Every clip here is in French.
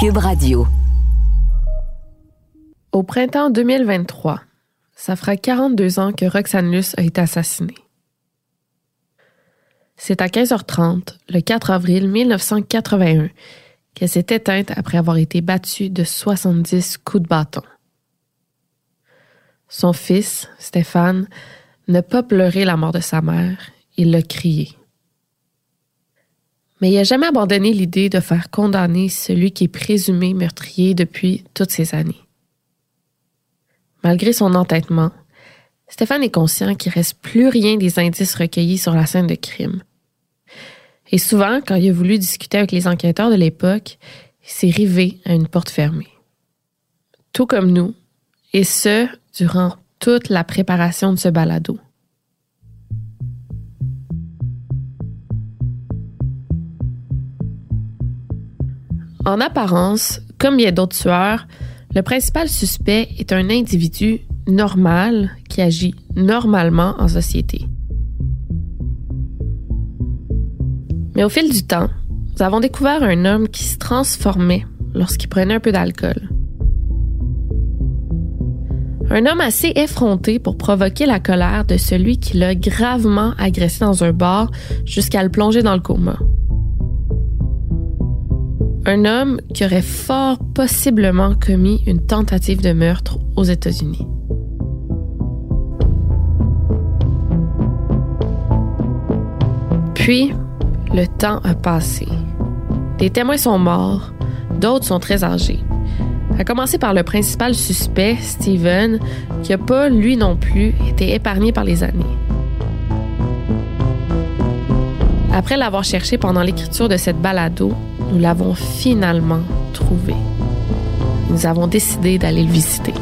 Cube Radio. Au printemps 2023, ça fera 42 ans que Roxane Luce a été assassinée. C'est à 15h30, le 4 avril 1981, qu'elle s'est éteinte après avoir été battue de 70 coups de bâton. Son fils, Stéphane, n'a pas pleuré la mort de sa mère, il l'a crié. Mais il n'a jamais abandonné l'idée de faire condamner celui qui est présumé meurtrier depuis toutes ces années. Malgré son entêtement, Stéphane est conscient qu'il reste plus rien des indices recueillis sur la scène de crime. Et souvent, quand il a voulu discuter avec les enquêteurs de l'époque, il s'est rivé à une porte fermée. Tout comme nous, et ce, durant toute la préparation de ce balado. En apparence, comme bien d'autres tueurs, le principal suspect est un individu normal qui agit normalement en société. Mais au fil du temps, nous avons découvert un homme qui se transformait lorsqu'il prenait un peu d'alcool. Un homme assez effronté pour provoquer la colère de celui qui l'a gravement agressé dans un bar jusqu'à le plonger dans le coma. Un homme qui aurait fort possiblement commis une tentative de meurtre aux États-Unis. Puis, le temps a passé. Des témoins sont morts, d'autres sont très âgés. À commencer par le principal suspect, Steven, qui n'a pas, lui non plus, été épargné par les années. Après l'avoir cherché pendant l'écriture de cette balado, nous l'avons finalement trouvé. Nous avons décidé d'aller le visiter.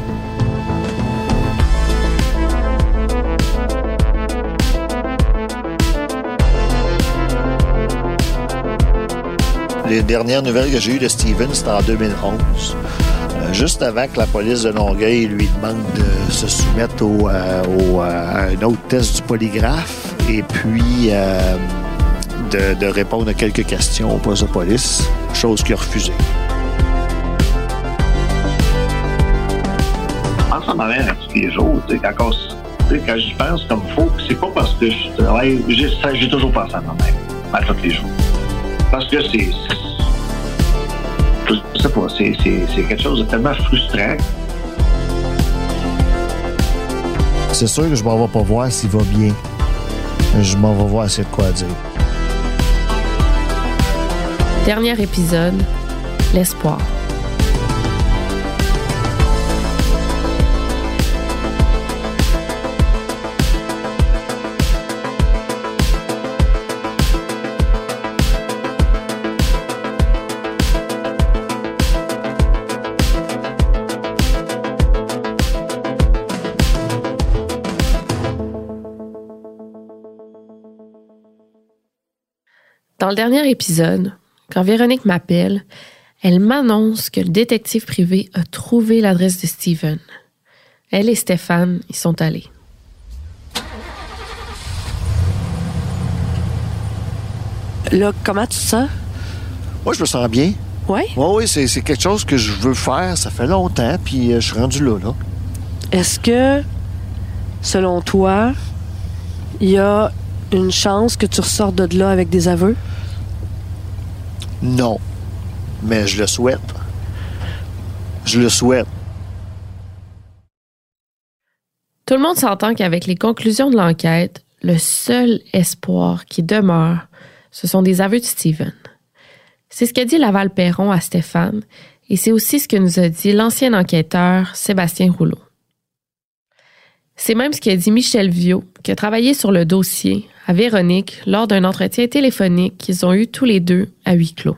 Les dernières nouvelles que j'ai eues de Steven, c'était en 2011. Euh, juste avant que la police de Longueuil lui demande de se soumettre au, euh, euh, à un autre test du polygraphe et puis de, de, répondre à quelques questions au poste de police, chose qu'il a refusée. Je pense à ma mère tous les jours, tu sais, quand, quand j'y pense comme il faut, c'est pas parce que je travaille, j'ai toujours pensé à ma mère, à tous les jours. Parce que c'est. Je sais pas, c'est quelque chose de tellement frustrant. C'est sûr que je m'en vais pas voir s'il va bien. Je m'en vais voir c'est de quoi dire. Dernier épisode, l'espoir. Dans le dernier épisode, quand Véronique m'appelle, elle m'annonce que le détective privé a trouvé l'adresse de Steven. Elle et Stéphane y sont allés. Là, comment tu te sens? Moi, je me sens bien. Oui? Oui, oui, c'est, c'est quelque chose que je veux faire. Ça fait longtemps, puis euh, je suis rendu là, là. Est-ce que, selon toi, il y a une chance que tu ressortes de là avec des aveux? Non. Mais je le souhaite. Je le souhaite. Tout le monde s'entend qu'avec les conclusions de l'enquête, le seul espoir qui demeure, ce sont des aveux de Steven. C'est ce qu'a dit Laval Perron à Stéphane et c'est aussi ce que nous a dit l'ancien enquêteur Sébastien Rouleau. C'est même ce qu'a dit Michel Viau, qui a travaillé sur le dossier à Véronique lors d'un entretien téléphonique qu'ils ont eu tous les deux à huis clos.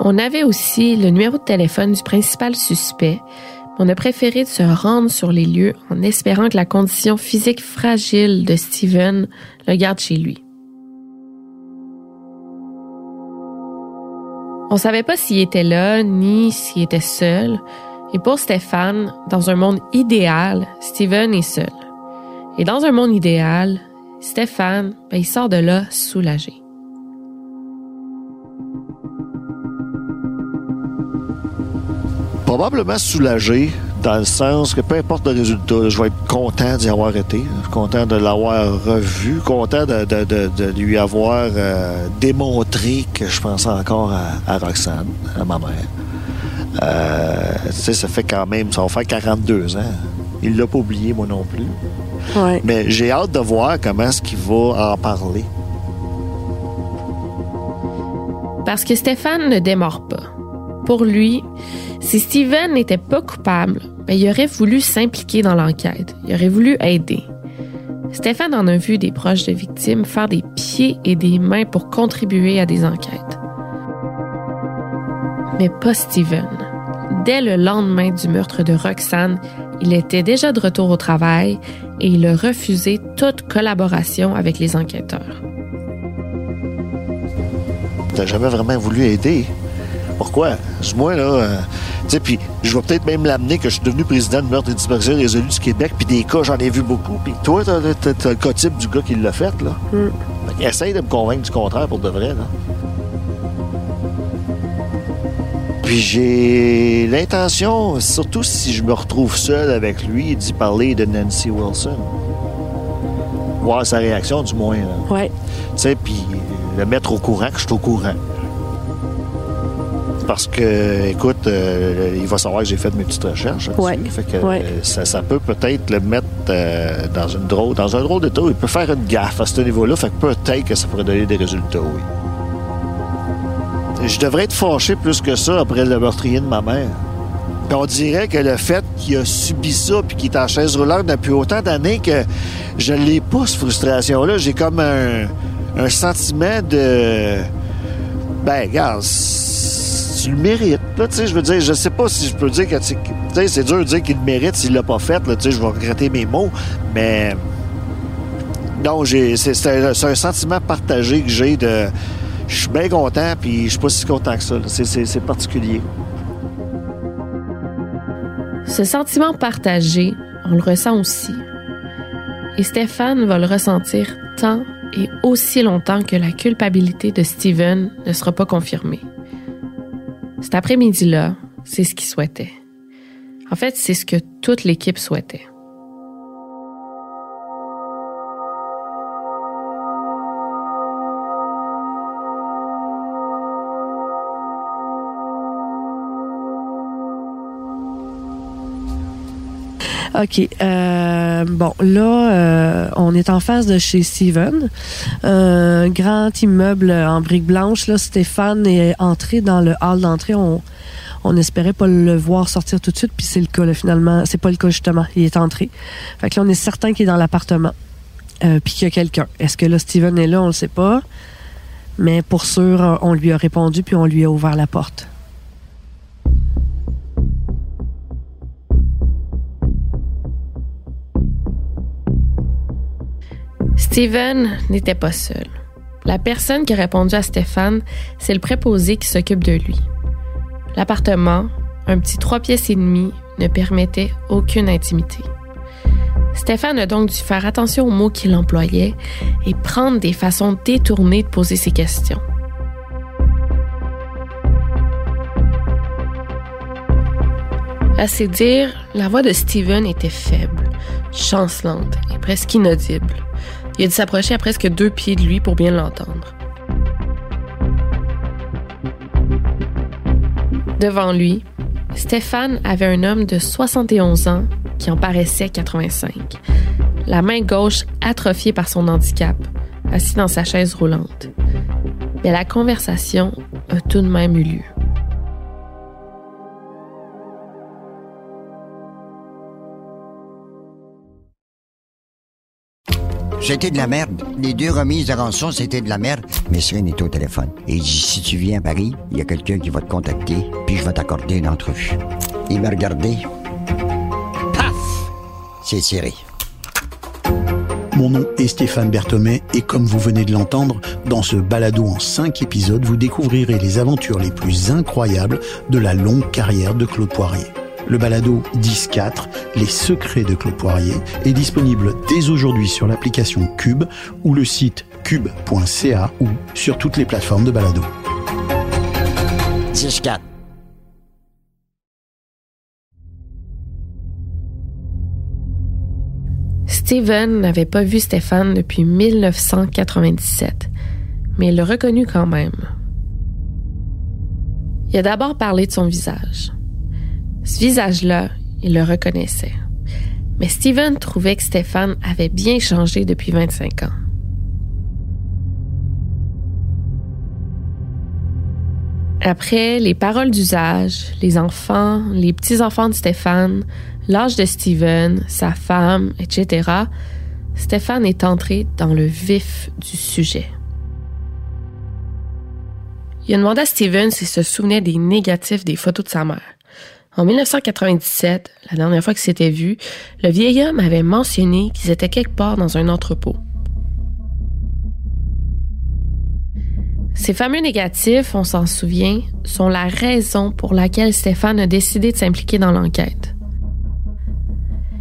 On avait aussi le numéro de téléphone du principal suspect. On a préféré se rendre sur les lieux en espérant que la condition physique fragile de Steven le garde chez lui. On savait pas s'il était là ni s'il était seul. Et pour Stéphane, dans un monde idéal, Steven est seul. Et dans un monde idéal, Stéphane, ben, il sort de là soulagé. Probablement soulagé, dans le sens que peu importe le résultat, je vais être content d'y avoir été, content de l'avoir revu, content de, de- de- de lui avoir euh, démontré que je pensais encore à, à Roxane, à ma mère. Euh, tu sais, ça fait quand même, ça va faire 42 ans. Il l'a pas oublié, moi non plus. Ouais. Mais j'ai hâte de voir comment est-ce qu'il va en parler. Parce que Stéphane ne démord pas. Pour lui, si Steven n'était pas coupable, ben, il aurait voulu s'impliquer dans l'enquête. Il aurait voulu aider. Stéphane en a vu des proches de victimes faire des pieds et des mains pour contribuer à des enquêtes. Mais pas Steven. Dès le lendemain du meurtre de Roxane, il était déjà de retour au travail et il a refusé toute collaboration avec les enquêteurs. T'as jamais vraiment voulu aider? Pourquoi? Là, euh, sais, puis je vais peut-être même l'amener que je suis devenu président de meurtre et disparition résolue du Québec, puis des cas, j'en ai vu beaucoup. Puis toi, t'as, t'as- t'as le cas type du gars qui l'a fait, là. Mm. Essaye de me convaincre du contraire pour de vrai, là. Puis j'ai l'intention, surtout si je me retrouve seul avec lui, d'y parler de Nancy Wilson. Voir sa réaction, du moins, là. Ouais. Tu sais, puis le mettre au courant que je suis au courant. Parce que, écoute, euh, il va savoir que j'ai fait mes petites recherches. là-dessus. Ouais. Fait que Ouais. ça, ça peut peut-être le mettre euh, dans une drôle, dans un drôle d'état. Il peut faire une gaffe à ce niveau-là. Fait que peut-être que ça pourrait donner des résultats, oui. Je devrais être fâché plus que ça après le meurtrier de ma mère. Puis on dirait que le fait qu'il a subi ça puis qu'il est en chaise roulante depuis autant d'années que je l'ai pas, cette frustration-là. J'ai comme un, un sentiment de... Ben, regarde, tu le mérites. Là, tu sais, je veux dire, je sais pas si je peux dire que... c'est dur de dire qu'il le mérite s'il l'a pas fait. Là, tu sais, je vais regretter mes mots. Mais... Non, c'est, un, sentiment partagé que j'ai de... Je suis bien content, puis je suis pas si content que ça. c'est, c'est particulier. Ce sentiment partagé, on le ressent aussi. Et Stéphane va le ressentir tant et aussi longtemps que la culpabilité de Steven ne sera pas confirmée. Cet après-midi-là, c'est ce qu'il souhaitait. En fait, c'est ce que toute l'équipe souhaitait. OK. euh, bon, là, euh, on est en face de chez Steven. Un grand immeuble en briques blanches. Là, Stéphane est entré dans le hall d'entrée. On, on espérait pas le voir sortir tout de suite, puis c'est le cas, là, finalement. C'est pas le cas, justement. Il est entré. Fait que là, on est certain qu'il est dans l'appartement. Euh, puis qu'il y a quelqu'un. Est-ce que là, Steven est là? On le sait pas. Mais pour sûr, on lui a répondu, puis on lui a ouvert la porte. Steven n'était pas seul. La personne qui a répondu à Stéphane, c'est le préposé qui s'occupe de lui. L'appartement, un petit trois pièces et demie, ne permettait aucune intimité. Stéphane a donc dû faire attention aux mots qu'il employait et prendre des façons détournées de poser ses questions. À ses dires, la voix de Steven était faible, chancelante et presque inaudible. Il a dû s'approcher à presque deux pieds de lui pour bien l'entendre. Devant lui, Stéphane avait un homme de 71 ans qui en paraissait 85, la main gauche atrophiée par son handicap, assis dans sa chaise roulante. Mais la conversation a tout de même eu lieu. C'était de la merde. Les deux remises de rançon, c'était de la merde. Mais Cyril est au téléphone. Et si tu viens à Paris, il y a quelqu'un qui va te contacter, puis je vais t'accorder une entrevue. Il m'a regardé. Paf! C'est Thierry. Mon nom est Stéphane Berthomé et comme vous venez de l'entendre, dans ce balado en cinq épisodes, vous découvrirez les aventures les plus incroyables de la longue carrière de Claude Poirier. Le balado 10-4, Les secrets de Claude Poirier, est disponible dès aujourd'hui sur l'application Cube ou le site cube.ca ou sur toutes les plateformes de balado. 10-4. Steven n'avait pas vu Stéphane depuis 1997, mais il l'a reconnu quand même. Il a d'abord parlé de son visage. Ce visage-là, il le reconnaissait. Mais Steven trouvait que Stéphane avait bien changé depuis 25 ans. Après les paroles d'usage, les enfants, les petits-enfants de Stéphane, l'âge de Steven, sa femme, etc., Stéphane est entré dans le vif du sujet. Il a demandé à Steven s'il se souvenait des négatifs des photos de sa mère. En 1997, la dernière fois qu'ils s'étaient vus, le vieil homme avait mentionné qu'ils étaient quelque part dans un entrepôt. Ces fameux négatifs, on s'en souvient, sont la raison pour laquelle Stéphane a décidé de s'impliquer dans l'enquête.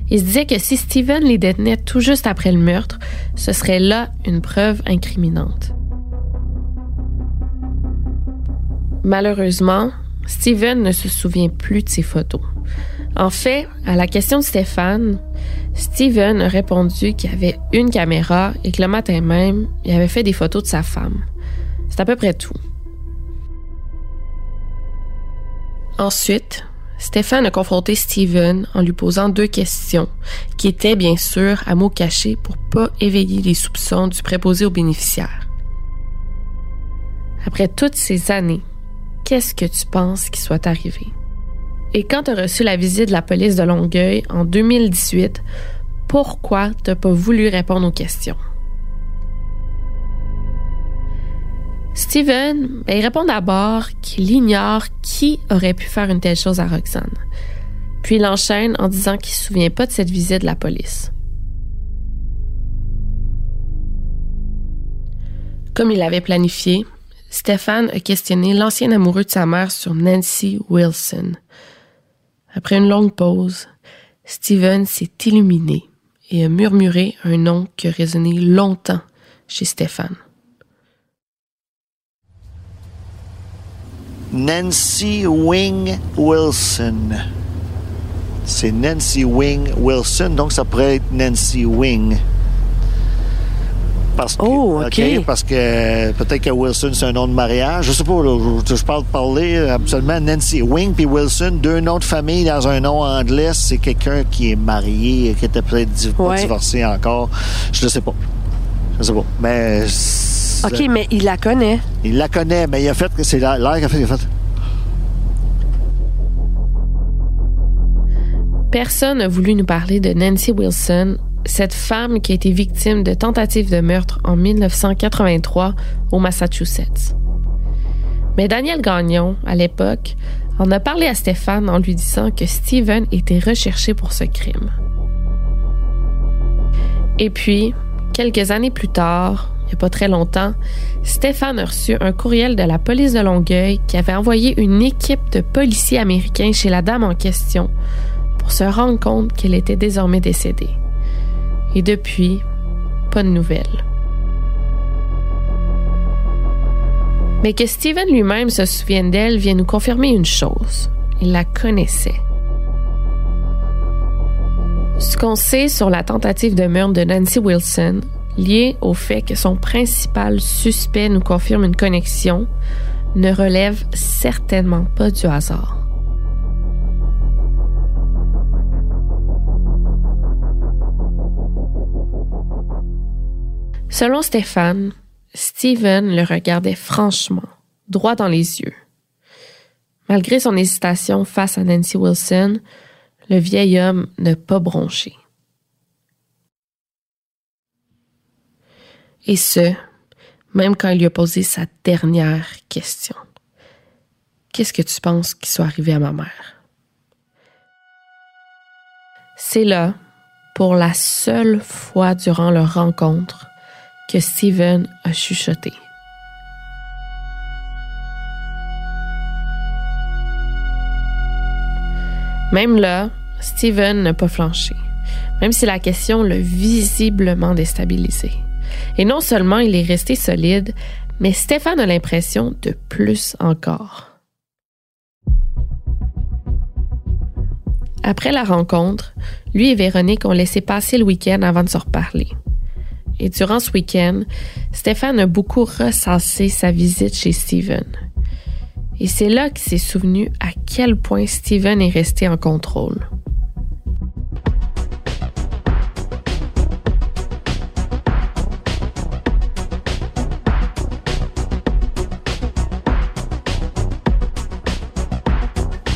Il se disait que si Steven les détenait tout juste après le meurtre, ce serait là une preuve incriminante. Malheureusement, Steven ne se souvient plus de ces photos. En fait, à la question de Stéphane, Steven a répondu qu'il avait une caméra et que le matin même, il avait fait des photos de sa femme. C'est à peu près tout. Ensuite, Stéphane a confronté Steven en lui posant deux questions, qui étaient bien sûr à mots cachés pour pas éveiller les soupçons du préposé aux bénéficiaires. Après toutes ces années, qu'est-ce que tu penses qui soit arrivé? Et quand tu as reçu la visite de la police de Longueuil en 2018, pourquoi t'as pas voulu répondre aux questions? Steven, ben, répond d'abord qu'il ignore qui aurait pu faire une telle chose à Roxane. Puis il enchaîne en disant qu'il se souvient pas de cette visite de la police. Comme il l'avait planifié, Stéphane a questionné l'ancien amoureux de sa mère sur Nancy Wilson. Après une longue pause, Steven s'est illuminé et a murmuré un nom qui a résonné longtemps chez Stéphane. Nancy Wing Wilson. C'est Nancy Wing Wilson, donc ça pourrait être Nancy Wing. Parce que, Oh, OK. Parce que peut-être que Wilson, c'est un nom de mariage. Je sais pas, là, je, je parle de parler euh, absolument Nancy Wing puis Wilson, deux noms de famille dans un nom anglais, c'est quelqu'un qui est marié, qui était peut-être di- pas Ouais. divorcé encore. Je ne sais pas. Je sais pas. Mais. OK, mais il la connaît. Il la connaît, mais il a fait que c'est l'air l'air qu'il a fait. il a fait. Personne n'a voulu nous parler de Nancy Wilson, cette femme qui a été victime de tentatives de meurtre en 1983 au Massachusetts. Mais Daniel Gagnon, à l'époque, en a parlé à Stéphane en lui disant que Steven était recherché pour ce crime. Et puis, quelques années plus tard, il n'y a pas très longtemps, Stéphane a reçu un courriel de la police de Longueuil qui avait envoyé une équipe de policiers américains chez la dame en question pour se rendre compte qu'elle était désormais décédée. Et depuis, pas de nouvelles. Mais que Steven lui-même se souvienne d'elle vient nous confirmer une chose. Il la connaissait. Ce qu'on sait sur la tentative de meurtre de Nancy Wilson, lié au fait que son principal suspect nous confirme une connexion, ne relève certainement pas du hasard. Selon Stéphane, Steven le regardait franchement, droit dans les yeux. Malgré son hésitation face à Nancy Wilson, le vieil homme n'a pas bronché. Et ce, même quand il lui a posé sa dernière question. Qu'est-ce que tu penses qui soit arrivé à ma mère? C'est là, pour la seule fois durant leur rencontre, que Steven a chuchoté. Même là, Steven n'a pas flanché, même si la question l'a visiblement déstabilisé. Et non seulement il est resté solide, mais Stéphane a l'impression de plus encore. Après la rencontre, lui et Véronique ont laissé passer le week-end avant de se reparler. Et durant ce week-end, Stéphane a beaucoup ressassé sa visite chez Steven. Et c'est là qu'il s'est souvenu à quel point Steven est resté en contrôle.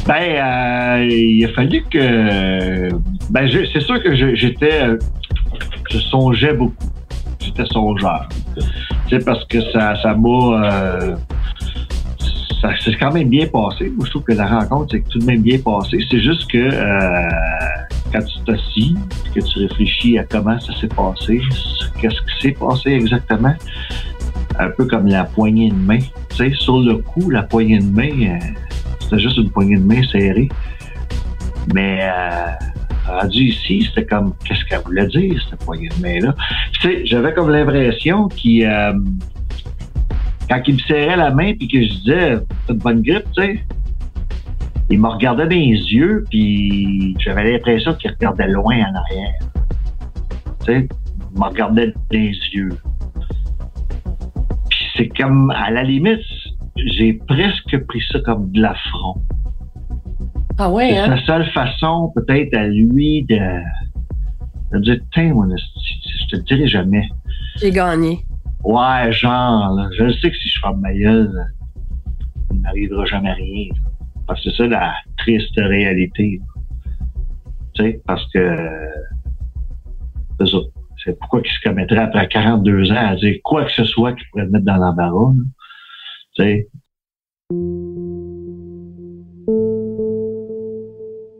Ben, euh, il a fallu que. Ben, c'est sûr que j'étais. Je songeais beaucoup. J'étais songeur. Tu sais, parce que ça, ça m'a. Euh, ça s'est quand même bien passé. Moi, je trouve que la rencontre s'est tout de même bien passé. C'est juste que euh, quand tu t'assis, que tu réfléchis à comment ça s'est passé, qu'est-ce qui s'est passé exactement, un peu comme la poignée de main. Tu sais, sur le coup, la poignée de main, euh, c'était juste une poignée de main serrée. Mais euh, rendu ici, c'était comme, qu'est-ce qu'elle voulait dire, cette poignée de main-là? Tu sais, j'avais comme l'impression qu'il... Euh, quand il me serrait la main puis que je disais t'as une bonne grippe, tu sais, il me regardait dans les yeux puis j'avais l'impression qu'il regardait loin en arrière. Tu sais, il me regardait dans les yeux. Puis c'est comme, à la limite, j'ai presque pris ça comme de l'affront. Ah ouais, C'est hein? sa seule façon, peut-être, à lui de, de dire, tiens, mon je te le dirai jamais. J'ai gagné. Ouais, genre, là, je sais que si je ferme ma gueule, il n'arrivera jamais rien. Parce que c'est ça la triste réalité. Tu sais, parce que c'est ça. C'est pourquoi qu'il se commettrait après 42 ans à dire quoi que ce soit qui pourrait le mettre dans l'embarras. Tu sais.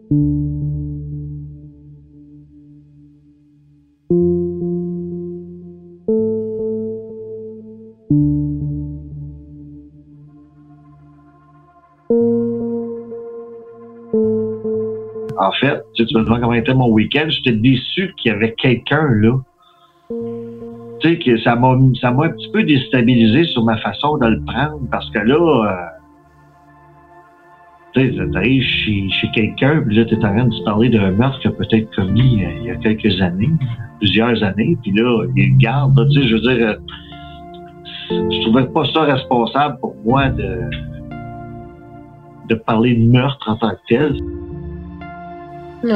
En fait, tu, tu me demandes comment était mon week-end. J'étais déçu qu'il y avait quelqu'un là. Tu sais, que ça m'a ça m'a un petit peu déstabilisé sur ma façon de le prendre parce que là, euh, tu sais, t'arrives chez, chez quelqu'un, puis là, t'es en train de parler d'un meurtre qu'il a peut-être commis euh, il y a quelques années, plusieurs années, puis là, il garde, là, tu sais, je veux dire, euh, je trouvais pas ça responsable pour moi de, de parler de meurtre en tant que tel.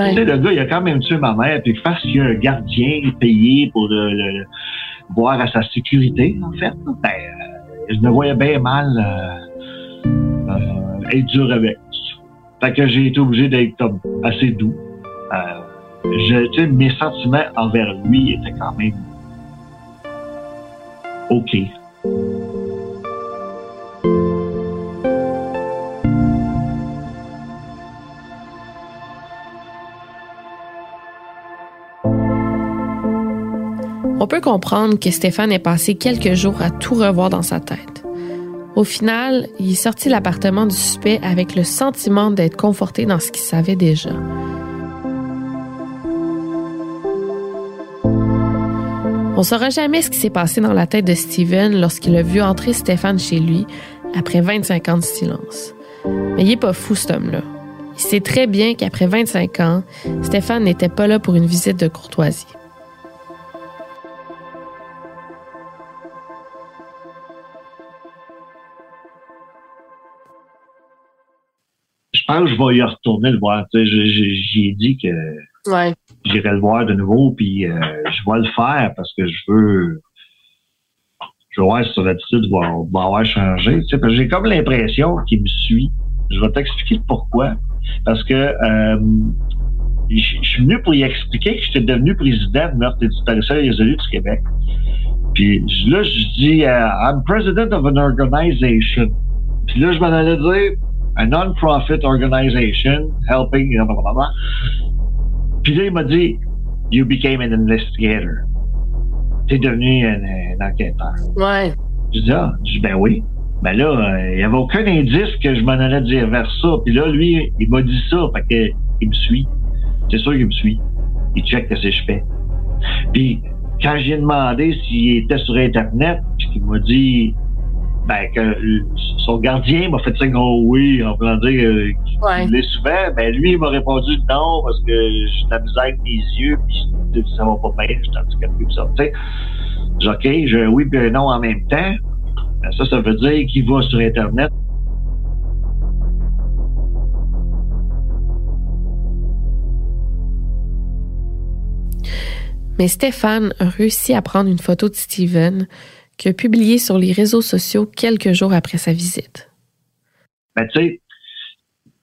Tu sais, le gars, il a quand même tué ma mère, puis face qu'il y a un gardien payé pour le, le- voir à sa sécurité, en fait, ben, euh, je me voyais bien mal euh, être dur avec. Fait que j'ai été obligé d'être assez doux. Euh, je, mes sentiments envers lui étaient quand même OK. On peut comprendre que Stéphane ait passé quelques jours à tout revoir dans sa tête. Au final, il est sorti de l'appartement du suspect avec le sentiment d'être conforté dans ce qu'il savait déjà. On saura jamais ce qui s'est passé dans la tête de Steven lorsqu'il a vu entrer Stéphane chez lui après 25 ans de silence. Mais il est pas fou, cet homme-là. Il sait très bien qu'après 25 ans, Stéphane n'était pas là pour une visite de courtoisie. Pense que je vais y retourner le voir. Tu sais, je- je- J'y ai dit que Ouais. j'irai le voir de nouveau, puis euh, je vais le faire parce que je veux. Je veux voir si son attitude va, va avoir changé. Tu sais, parce que j'ai comme l'impression qu'il me suit. Je vais t'expliquer pourquoi. Parce que euh, je je suis venu pour y expliquer que j'étais devenu président de meurtre et disparition résolue du Québec. Puis là, je dis euh, I'm president of an organization. Puis là, je m'en allais dire a non-profit organization helping. blablabla. Puis là, il m'a dit, You became an investigator. T'es devenu un, un enquêteur. Ouais. Je dis, ah, je dis, ben oui. Ben là, euh, il n'y avait aucun indice que je m'en allais dire vers ça. Puis là, lui, il m'a dit ça. Fait que il me suit. C'est sûr qu'il me suit. Il check ce que je fais. Puis, quand j'ai demandé s'il était sur Internet, il m'a dit ben, que son gardien m'a fait signe oh oui, en voulant dire euh, qu'il l'est souvent, ben lui, il m'a répondu non parce que j'ai de la misère avec mes yeux, puis ça va pas bien, je suis handicapé, ça. Tu sais, OK, je oui puis un non en même temps. Ben, ça, ça veut dire qu'il va sur Internet. Mais Stéphane a réussi à prendre une photo de Steven a publiée sur les réseaux sociaux quelques jours après sa visite. Ben, tu sais,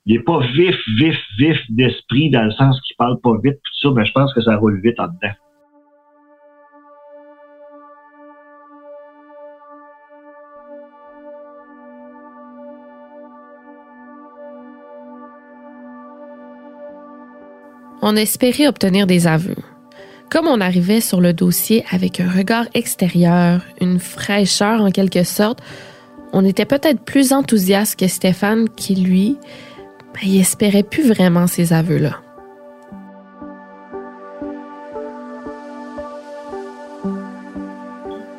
il n'est pas vif, vif, vif d'esprit dans le sens qu'il parle pas vite, tout ça, mais je pense que ça roule vite en dedans. On espérait obtenir des aveux. Comme on arrivait sur le dossier avec un regard extérieur, une fraîcheur en quelque sorte, on était peut-être plus enthousiaste que Stéphane qui, lui, ben, il espérait plus vraiment ces aveux-là.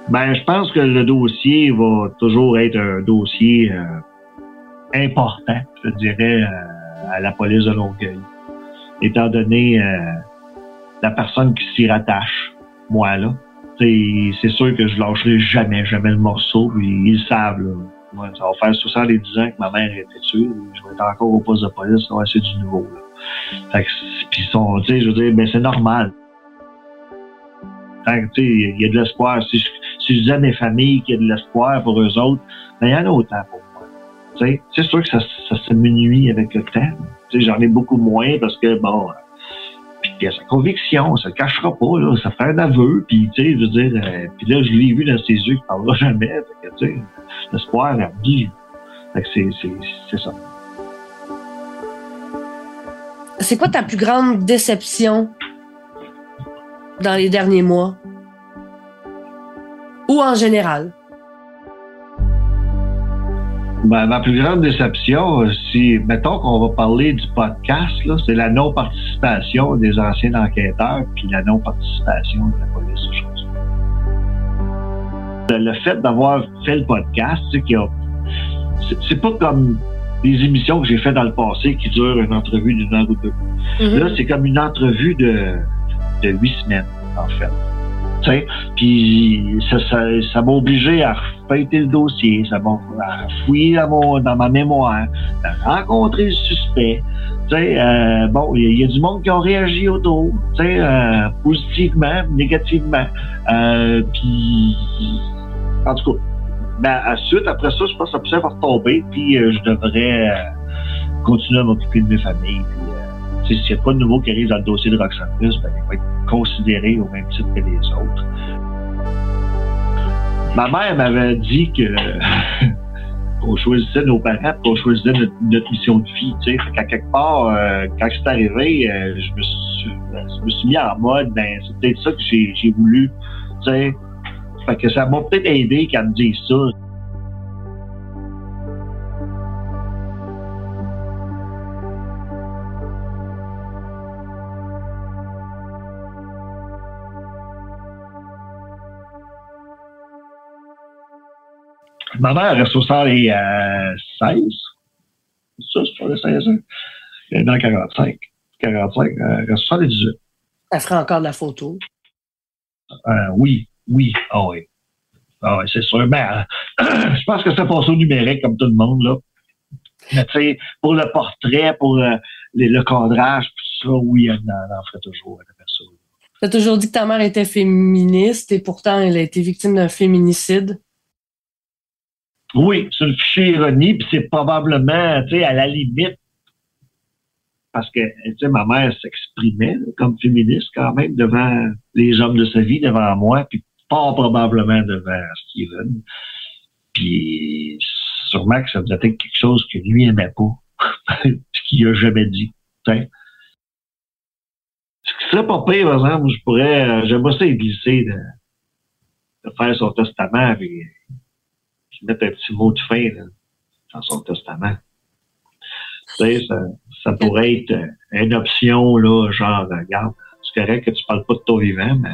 Ben, je pense que le dossier va toujours être un dossier euh, important, je dirais, euh, à la police de Longueuil. Étant donné euh, la personne qui s'y rattache, moi, là. C'est sûr que je lâcherai jamais, jamais le morceau, ils le savent, là. Moi, ça va faire 70 ans que ma mère était tuée, je vais être encore au poste de police, va c'est du nouveau, là. Fait que, puis sont, je veux dire, ben c'est normal. il y a de l'espoir. Si je, si je à mes familles qu'il y a de l'espoir pour eux autres, ben il y en a autant pour moi. C'est sûr que ça, ça se nuit avec le temps. J'en ai beaucoup moins parce que, bon, puis a sa conviction, ça le cachera pas, là, ça fait un aveu, puis tu sais, je veux dire, euh, puis là, je l'ai vu dans ses yeux qu'il parlera jamais, fait que, tu sais, l'espoir a dit. Fait que c'est ça. C'est quoi ta plus grande déception dans les derniers mois? Ou en général? Ben, ma plus grande déception, si, mettons qu'on va parler du podcast, c'est la non-participation des anciens enquêteurs puis la non-participation de la police aux choses. Le fait d'avoir fait le podcast, c'est pas comme les émissions que j'ai fait dans le passé qui durent une entrevue d'une heure ou deux. Mm-hmm. Là, c'est comme une entrevue de, de huit semaines, en fait. Puis ça, ça, ça m'a obligé à feuilleter le dossier, ça m'a fouiller dans, dans ma mémoire, à rencontrer le suspect. Euh, bon, il y, a du monde qui a réagi autour, euh, positivement, négativement. Euh, puis, en tout cas, ben, suite, après ça, je pense que ça pourrait retomber, puis euh, je devrais euh, continuer à m'occuper de mes familles. Puis, s'il n'y a pas de nouveau qui arrive dans le dossier de Roxanne Plus, ben, il va être considéré au même titre que les autres. Ma mère m'avait dit qu'on choisissait nos parents, qu'on choisissait notre, mission de vie. Tu sais, qu'à quelque part, euh, quand c'est arrivé, euh, je, me suis, je me suis mis en mode, ben c'est peut-être ça que j'ai voulu. Tu sais, fait que ça m'a peut-être aidé qu'elle me dise ça. Ma mère euh, 16. C'est ça, c'est les 16 ans. Elle est dans 45. 45, euh, sang les 18. Elle ferait encore de la photo? Euh, oui, oui, ah oui. Ah oui, c'est sûr. Ben, je pense que ça passe au numérique comme tout le monde, là. Mais tu sais, pour le portrait, pour euh, le cadrage, tout ça, oui, elle en, ferait toujours, la personne. Tu as toujours dit que ta mère était féministe et pourtant elle a été victime d'un féminicide. Oui, c'est une fichier ironie, puis c'est probablement, tu sais, à la limite, parce que, tu sais, ma mère s'exprimait comme féministe quand même devant les hommes de sa vie, devant moi, puis pas probablement devant Steven. Puis sûrement que ça devait être quelque chose que lui aimait pas, qu'il a jamais dit. sais. Ce qui serait pas pire, par exemple, je pourrais, euh, j'aimerais ça glisser de, de faire son testament, puis mettre un petit mot de fin dans son testament. Tu sais, ça, ça pourrait être une option, là, genre, regarde, c'est correct que tu parles pas de ton vivant, mais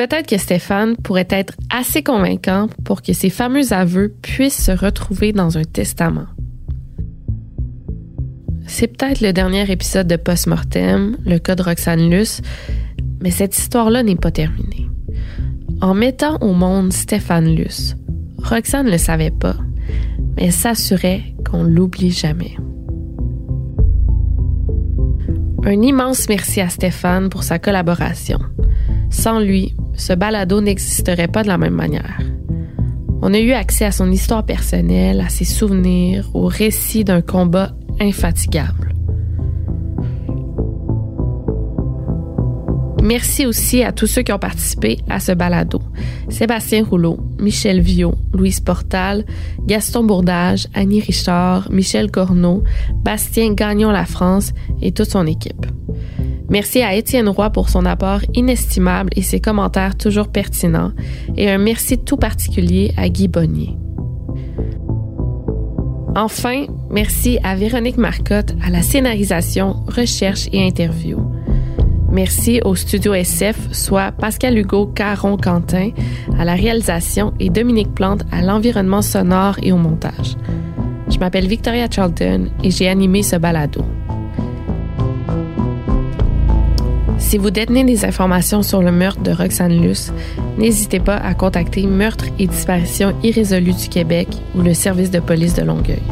Peut-être que Stéphane pourrait être assez convaincant pour que ces fameux aveux puissent se retrouver dans un testament. C'est peut-être le dernier épisode de Post-Mortem, le cas de Roxane Luce, mais cette histoire-là n'est pas terminée. En mettant au monde Stéphane Luce, Roxane ne le savait pas, mais s'assurait qu'on l'oublie jamais. Un immense merci à Stéphane pour sa collaboration. Sans lui, ce balado n'existerait pas de la même manière. On a eu accès à son histoire personnelle, à ses souvenirs, au récit d'un combat infatigable. Merci aussi à tous ceux qui ont participé à ce balado. Sébastien Rouleau, Michel Viau, Louise Portal, Gaston Bourdage, Annie Richard, Michel Corneau, Bastien Gagnon-La France et toute son équipe. Merci à Étienne Roy pour son apport inestimable et ses commentaires toujours pertinents. Et un merci tout particulier à Guy Bonnier. Enfin, merci à Véronique Marcotte à la scénarisation, recherche et interview. Merci au studio SF, soit Pascal Hugo Caron Quentin à la réalisation et Dominique Plante à l'environnement sonore et au montage. Je m'appelle Victoria Charlton et j'ai animé ce balado. Si vous détenez des informations sur le meurtre de Roxane Luce, n'hésitez pas à contacter Meurtre et disparition irrésolue du Québec ou le service de police de Longueuil.